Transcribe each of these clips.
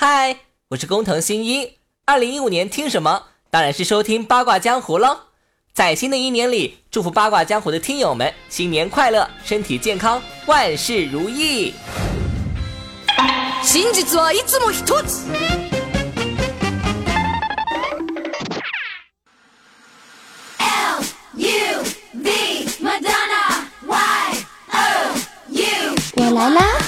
嗨，我是工藤新一。二零一五年听什么？当然是收听八卦江湖喽。在新的一年里，祝福八卦江湖的听友们新年快乐，身体健康，万事如意。真実はいつも一つ。L U V Madonna Y O U 我来啦！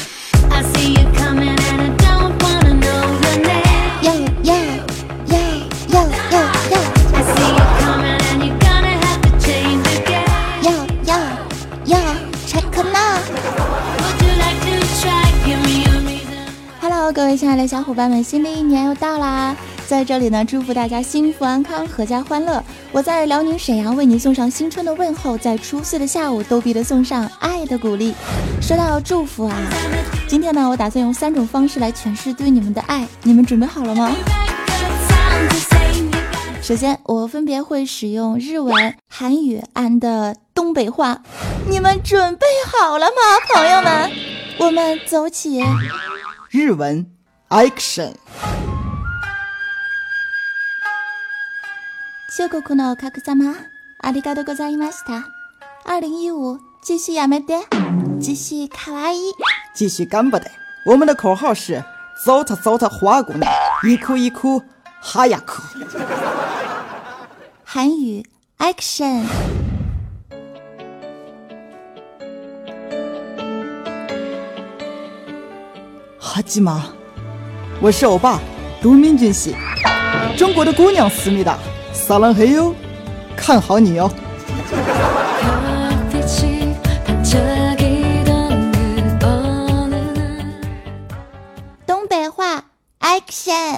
亲爱的小伙伴们，新的一年又到啦！在这里呢，祝福大家幸福安康，阖家欢乐。我在辽宁沈阳为你送上新春的问候，在初四的下午逗比的送上爱的鼓励。说到祝福啊，今天呢，我打算用三种方式来诠释对你们的爱，你们准备好了吗？首先，我分别会使用日文、韩语 and 东北话，你们准备好了吗，朋友们？我们走起！日文 action 修国の格様、ありがとうございました。二零一五，继续やめて，继续卡哇伊。继续干巴的。我们的口号是走他走他花姑娘，一哭一哭哈呀哭。韩语 action，哈基玛， 我是欧巴，都敏俊熙，中国的姑娘思密达，撒浪嘿呦，看好你哟。东北话，Action！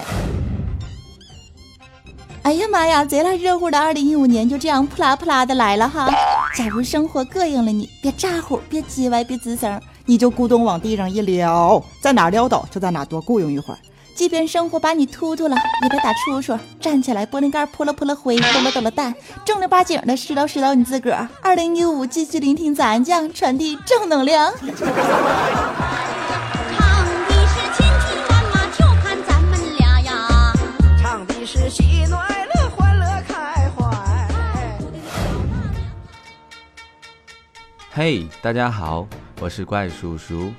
哎呀妈呀，贼拉热乎的！二零一五年就这样扑啦扑啦的来了哈。假如生活膈应了你，别咋呼，别叽歪，别吱声，你就咕咚往地上一撂，在哪撂倒就在哪多雇佣一会儿。即便生活把你突突了，也别打出出，站起来，玻璃盖扑了扑了灰，抖了抖了蛋，正儿八经的拾掇拾掇你自个儿。二零一五，继续聆听咱将，传递正能量。唱的是千军万马，就看咱们俩呀。唱的是喜怒哀乐，欢乐开怀。嘿大家好，我是怪叔叔。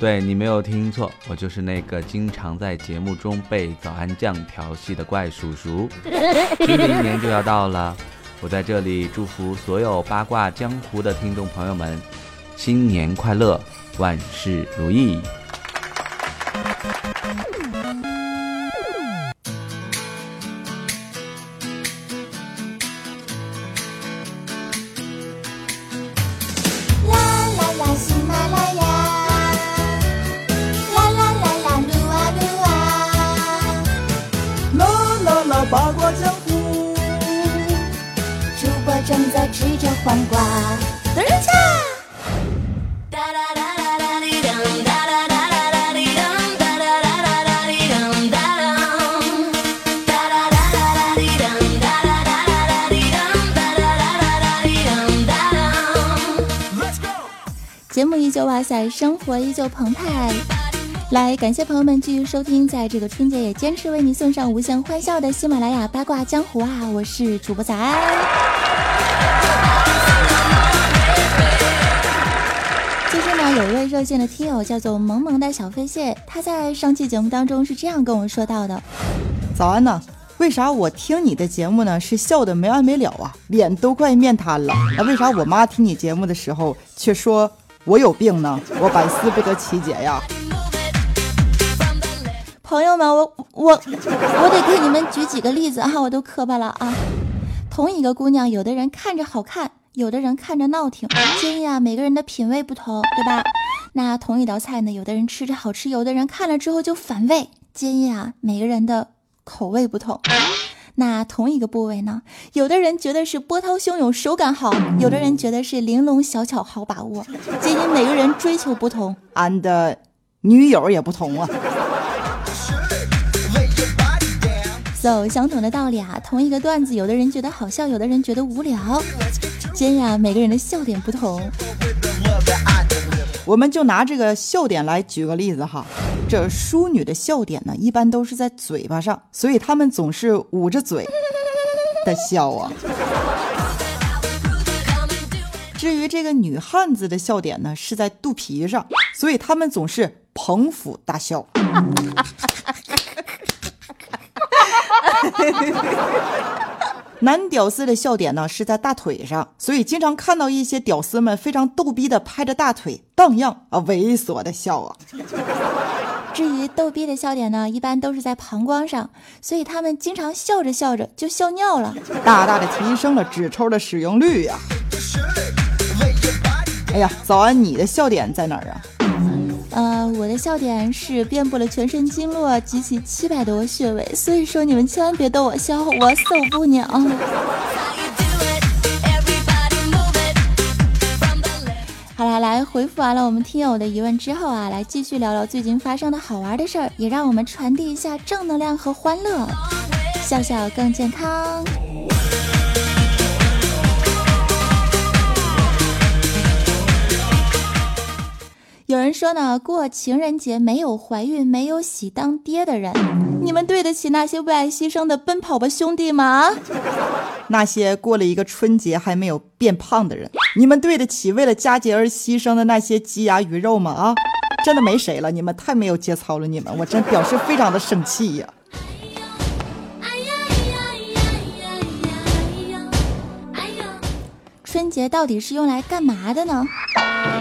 对你没有听错，我就是那个经常在节目中被早安酱调戏的怪叔叔。新的一年就要到了，我在这里祝福所有八卦江湖的听众朋友们，新年快乐，万事如意。啦啦啦哩噔，哒噔。节目依旧哇塞，生活依旧澎湃。来，感谢朋友们继续收听，在这个春节也坚持为你送上无限欢笑的喜马拉雅八卦江湖啊！我是主播早有一位热线的听友叫做萌萌的小飞蟹，他在上期节目当中是这样跟我说到的：早安呢？为啥我听你的节目呢是笑的没完没了啊，脸都快面瘫了？那为啥我妈听你节目的时候却说我有病呢？我百思不得其解呀。朋友们，我我我得给你们举几个例子啊，我都磕巴了啊。同一个姑娘，有的人看着好看，有的人看着闹挺，建议啊，每个人的品味不同，对吧？那同一道菜呢，有的人吃着好吃，有的人看了之后就反胃，建议啊，每个人的口味不同。那同一个部位呢，有的人觉得是波涛汹涌，手感好；有的人觉得是玲珑小巧，好把握。建议每个人追求不同。俺的女友也不同啊。so 相同的道理啊，同一个段子，有的人觉得好笑，有的人觉得无聊。今呀，每个人的笑点不同。我们就拿这个笑点来举个例子哈。这淑女的笑点呢，一般都是在嘴巴上，所以她们总是捂着嘴的笑啊。至于这个女汉子的笑点呢，是在肚皮上，所以她们总是捧腹大笑。男屌丝的笑点呢是在大腿上，所以经常看到一些屌丝们非常逗逼的拍着大腿，荡漾啊猥琐的笑啊。至于逗逼的笑点呢，一般都是在膀胱上，所以他们经常笑着笑着就笑尿了。大大的提升了纸抽的使用率呀、哎呀，早安，你的笑点在哪儿啊？呃，我的笑点是遍布了全身经络及其七百多个穴位，所以说你们千万别逗我笑，我受不了。好啦，来回复完了我们听友的疑问之后啊，来继续聊聊最近发生的好玩的事儿，也让我们传递一下正能量和欢乐，笑笑更健康。有人说呢，过情人节没有怀孕、没有喜当爹的人，你们对得起那些为爱牺牲的奔跑吧兄弟吗？那些过了一个春节还没有变胖的人，你们对得起为了佳节而牺牲的那些鸡鸭鱼肉吗？啊，真的没谁了，你们太没有节操了，你们，我真表示非常的生气呀。节到底是用来干嘛的呢？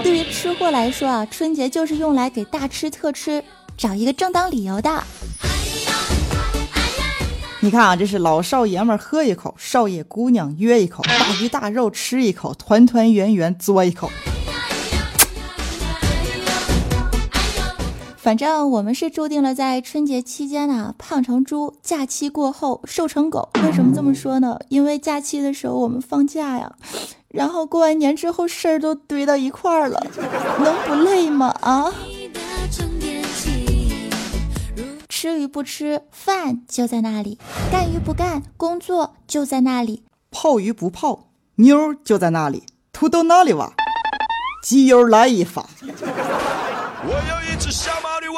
对于吃货来说啊，春节就是用来给大吃特吃找一个正当理由的。你看啊，这是老少爷们儿喝一口，少爷姑娘约一口，大鱼大肉吃一口，团团圆圆嘬一口。反正我们是注定了在春节期间呢、胖成猪，假期过后瘦成狗。为什么这么说呢？因为假期的时候我们放假呀，然后过完年之后事儿都堆到一块儿了，能不累吗？啊！吃与不吃，饭就在那里；干与不干，工作就在那里。泡鱼不泡，妞就在那里，土豆那里哇，鸡油来一发。我有一只小毛驴，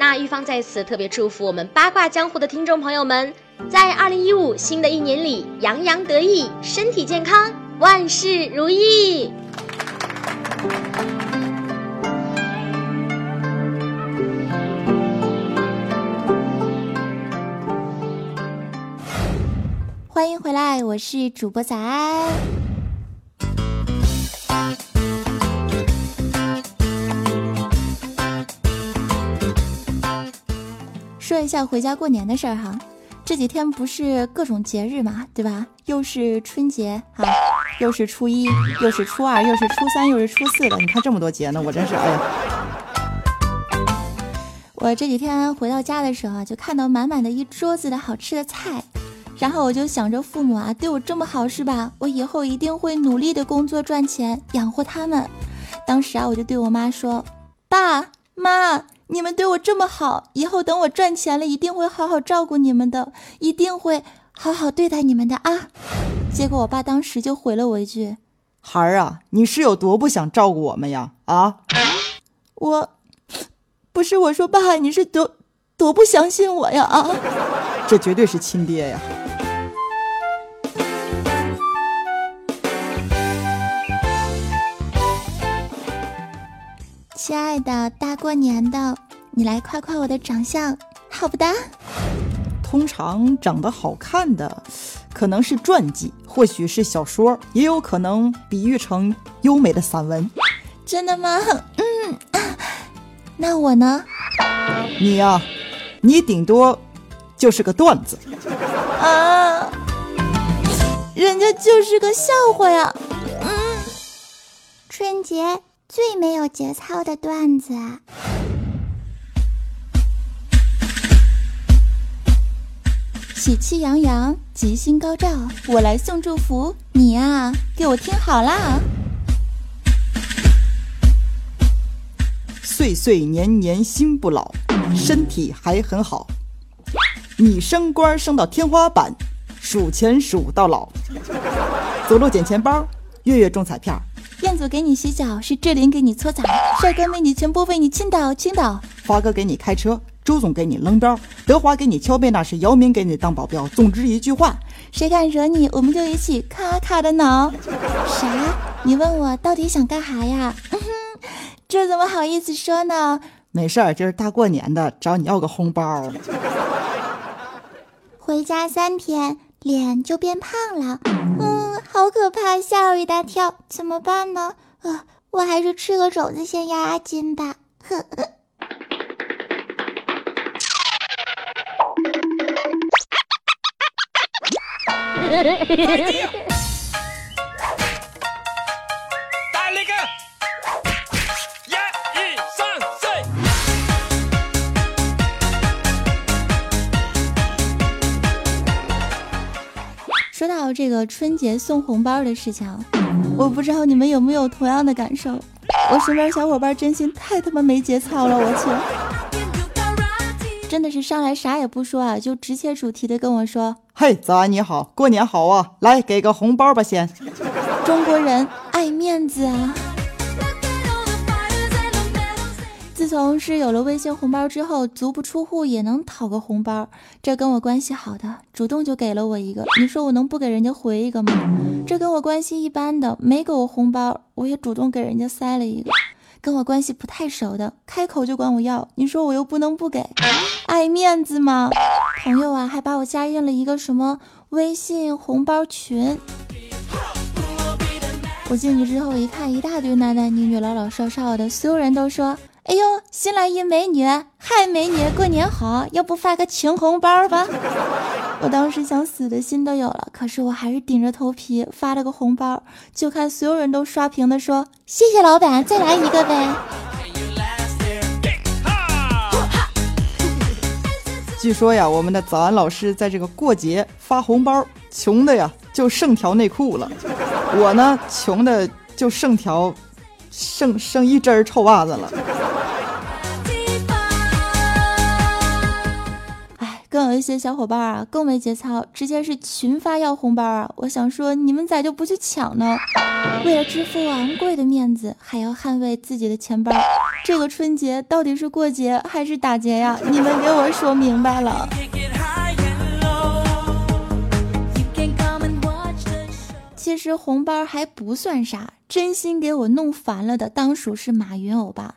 那玉芳在此特别祝福我们八卦江湖的听众朋友们，在二零一五新的一年里洋洋得意，身体健康，万事如意。欢迎回来，我是主播早安。一下回家过年的事儿哈，这几天不是各种节日嘛，对吧？又是春节啊，又是初一，又是初二，又是初三，又是初四的。你看这么多节呢，我真是哎呀。我这几天回到家的时候啊，就看到满满的一桌子的好吃的菜，然后我就想着父母啊对我这么好是吧？我以后一定会努力的工作赚钱养活他们。当时啊，我就对我妈说：“爸妈，你们对我这么好，以后等我赚钱了，一定会好好照顾你们的，一定会好好对待你们的啊。”结果我爸当时就回了我一句孩儿啊，你是有多不想照顾我们呀？啊，：“我不是我说爸，你是多多不相信我呀啊！”这绝对是亲爹呀！亲爱的，大过年的，你来夸夸我的长相，好不的？通常长得好看的，可能是传记，或许是小说，也有可能比喻成优美的散文。真的吗？嗯，啊那我呢？你呀、你顶多就是个段子。啊，人家就是个笑话呀。嗯，春节最没有节操的段子。喜气洋洋，吉星高照，我来送祝福，你呀、给我听好啦！岁岁年年心不老，身体还很好。你升官升到天花板，数钱数到老。走路捡钱包，月月中彩票。彦祖给你洗脚，是志玲给你搓澡，帅哥美女全部为你倾倒倾倒。发哥给你开车，周总给你扔包，德华给你敲背，那是姚明给你当保镖。总之一句话，谁敢惹你，我们就一起咔咔的挠。啥？你问我到底想干哈呀？嗯哼，这怎么好意思说呢？没事儿，这是大过年的，找你要个红包。回家三天，脸就变胖了。好可怕，吓我一大跳。怎么办呢？呃，我还是吃个肘子先压压惊吧。呵呵。说到这个春节送红包的事情，我不知道你们有没有同样的感受。我身边小伙伴真心太他妈没节操了，我去！真的是上来啥也不说啊，就直切主题的跟我说，嘿，早安，你好，过年好啊！来，给个红包吧，先。中国人爱面子啊。自从是有了微信红包之后，足不出户也能讨个红包。这跟我关系好的，主动就给了我一个，你说我能不给人家回一个吗？这跟我关系一般的，没给我红包，我也主动给人家塞了一个。跟我关系不太熟的，开口就管我要，你说我又不能不给，爱面子吗？朋友啊，还把我加进了一个什么微信红包群。我进去之后一看，一大堆男男女女、老老少少的，所有人都说：“哎呦，新来一美女，嗨美女，过年好，要不发个情红包吧？” 我当时想死的心都有了，可是我还是顶着头皮发了个红包，就看所有人都刷屏的说：“谢谢老板，再来一个呗。”据说呀，我们的早安老师在这个过节发红包，穷的呀就剩条内裤了。我呢，穷的就剩条，剩剩一针儿臭袜子了。更有一些小伙伴啊，更没节操，直接是群发要红包啊！我想说，你们咋就不去抢呢？为了支付昂贵的面子，还要捍卫自己的钱包，这个春节到底是过节还是打劫呀？你们给我说明白了。其实红包还不算啥，真心给我弄烦了的，当属是马云欧巴。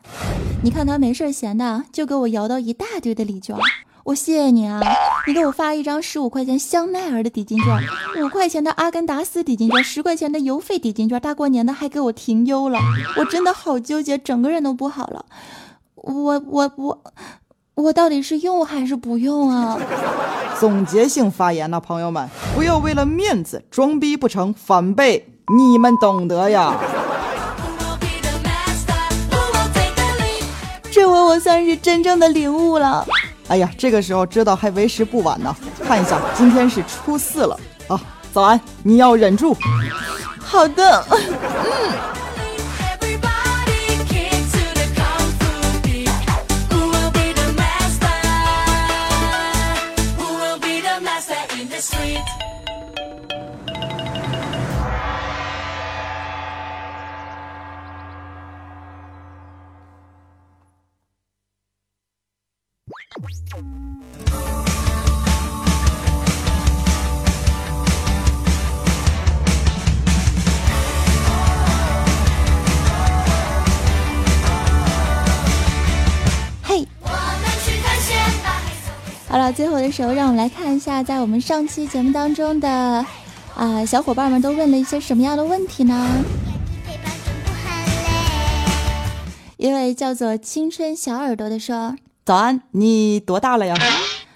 你看他没事闲的，就给我摇到一大堆的礼券。我谢谢你啊！你给我发一张十五块钱香奈儿的抵金券，五块钱的阿根达斯抵金券，十块钱的邮费抵金券，大过年的还给我停邮了，我真的好纠结，整个人都不好了。我我我我到底是用还是不用啊？总结性发言呐、朋友们，不要为了面子装逼不成，反被你们懂得呀。这回我算是真正的领悟了。哎呀，这个时候知道还为时不晚呢。看一下，今天是初四了啊。早安，你要忍住。好的，嗯。好了，最后的时候，让我们来看一下，在我们上期节目当中的啊、小伙伴们都问了一些什么样的问题呢？一位叫做青春小耳朵的说，早安，你多大了呀？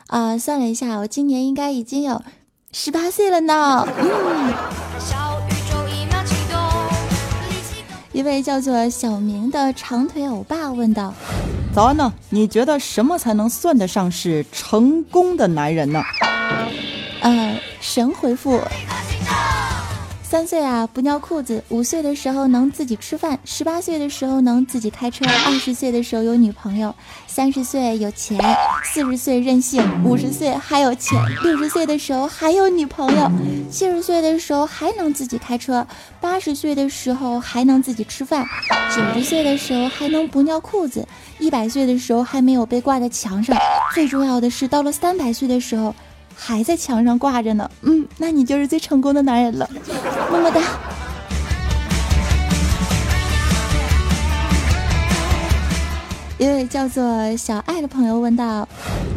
啊、算了一下，我今年应该已经有十八岁了呢。嗯，一位叫做小明的长腿欧巴问道。早安呢？你觉得什么才能算得上是成功的男人呢？神回复。三岁啊不尿裤子，五岁的时候能自己吃饭，十八岁的时候能自己开车，二十岁的时候有女朋友，三十岁有钱，四十岁任性，五十岁还有钱，六十岁的时候还有女朋友，七十岁的时候还能自己开车，八十岁的时候还能自己吃饭，九十岁的时候还能不尿裤子，一百岁的时候还没有被挂在墙上，最重要的是到了三百岁的时候。还在墙上挂着呢，嗯，那你就是最成功的男人了，么么哒。一位叫做小爱的朋友问道：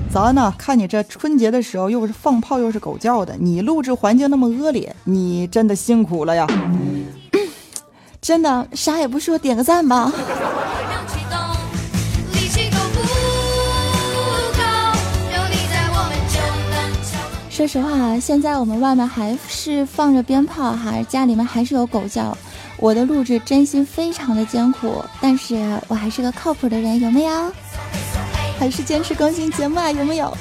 咱呢，看你这春节的时候又是放炮又是狗叫的，你录制环境那么恶劣，你真的辛苦了呀！真的啥也不说，点个赞吧。说实话，现在我们外面还是放着鞭炮哈，家里面还是有狗叫。我的录制真心非常的艰苦，但是我还是个靠谱的人，有没有？还是坚持更新节目啊，有没有？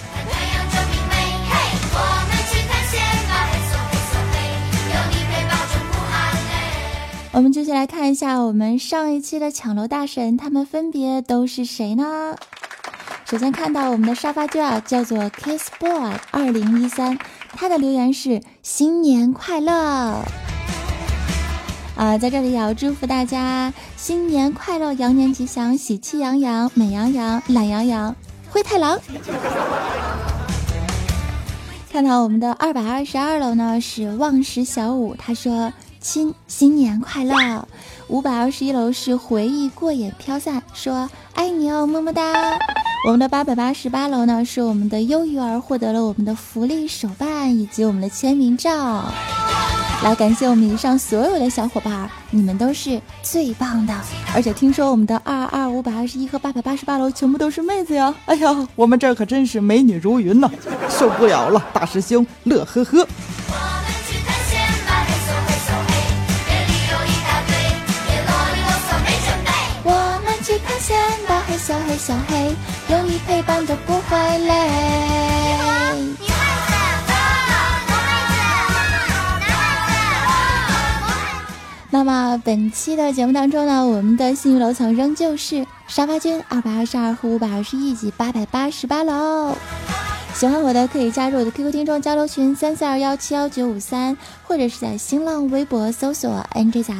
我们继续来看一下我们上一期的抢楼大神，他们分别都是谁呢？首先看到我们的沙发君啊，叫做 Kiss Boy 二零一三，他的留言是新年快乐。啊，在这里也要祝福大家新年快乐，羊年吉祥，喜气洋洋，美羊羊，懒羊羊，灰太狼。看到我们的二百二十二楼呢是望石小五，他说亲新年快乐。五百二十一楼是回忆过眼飘散，说爱你哦，么么哒。我们的八百八十八楼呢是我们的优鱼儿获得了我们的福利手办以及我们的签名照。来感谢我们以上所有的小伙伴，你们都是最棒的。而且听说我们的二二五百二十一和八百八十八楼全部都是妹子呀！哎呀，我们这儿可真是美女如云呐，受不了了，大师兄乐呵呵。我们去探险吧，嘿嗖嘿嗖嘿，夜里有一大堆，别啰里啰嗦没准备。我们去探险吧，嘿咻嘿咻嘿，有你陪伴都不会累。那么本期的节目当中呢，我们的幸运楼层仍旧是沙发君二百二十二和五百二十一及八百八十八楼。喜欢我的可以加入我的 QQ 听众交流群三四二幺七幺九五三，或者是在新浪微博搜索 NJ 仔，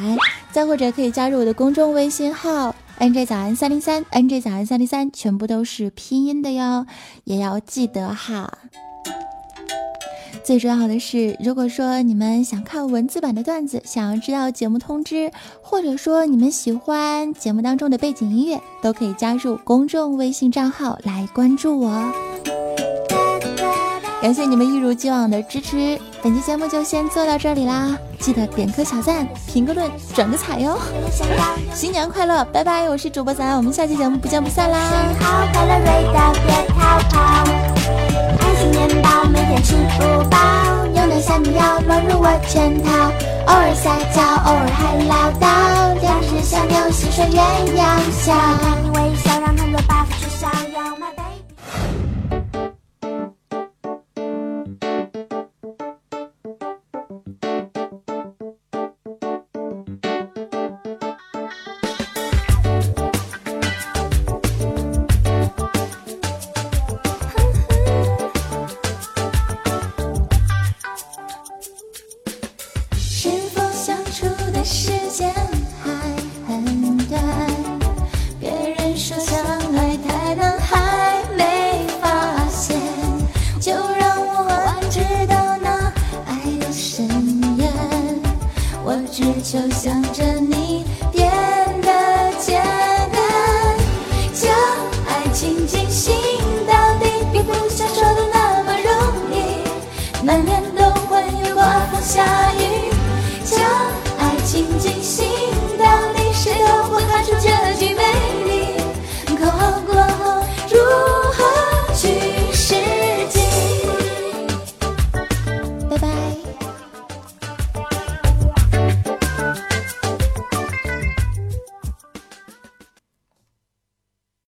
再或者可以加入我的公众微信号 NJ 早安三零三，NJ 早安三零三，全部都是拼音的哟，也要记得哈。最重要的是，如果说你们想看文字版的段子，想要知道节目通知，或者说你们喜欢节目当中的背景音乐，都可以加入公众微信账号来关注我。感谢你们一如既往的支持，本期节目就先做到这里啦！记得点个小赞、评个论、转个彩哟！新年快乐，拜拜！我是主播仔，我们下期节目不见不散啦！好快乐味道，别逃跑。爱心面包每天吃不饱，有那小米药乱入我圈套，偶尔撒娇，偶尔还唠叨，两只小牛细说鸳鸯笑。看你微笑，让他们 buff 我只求想着你别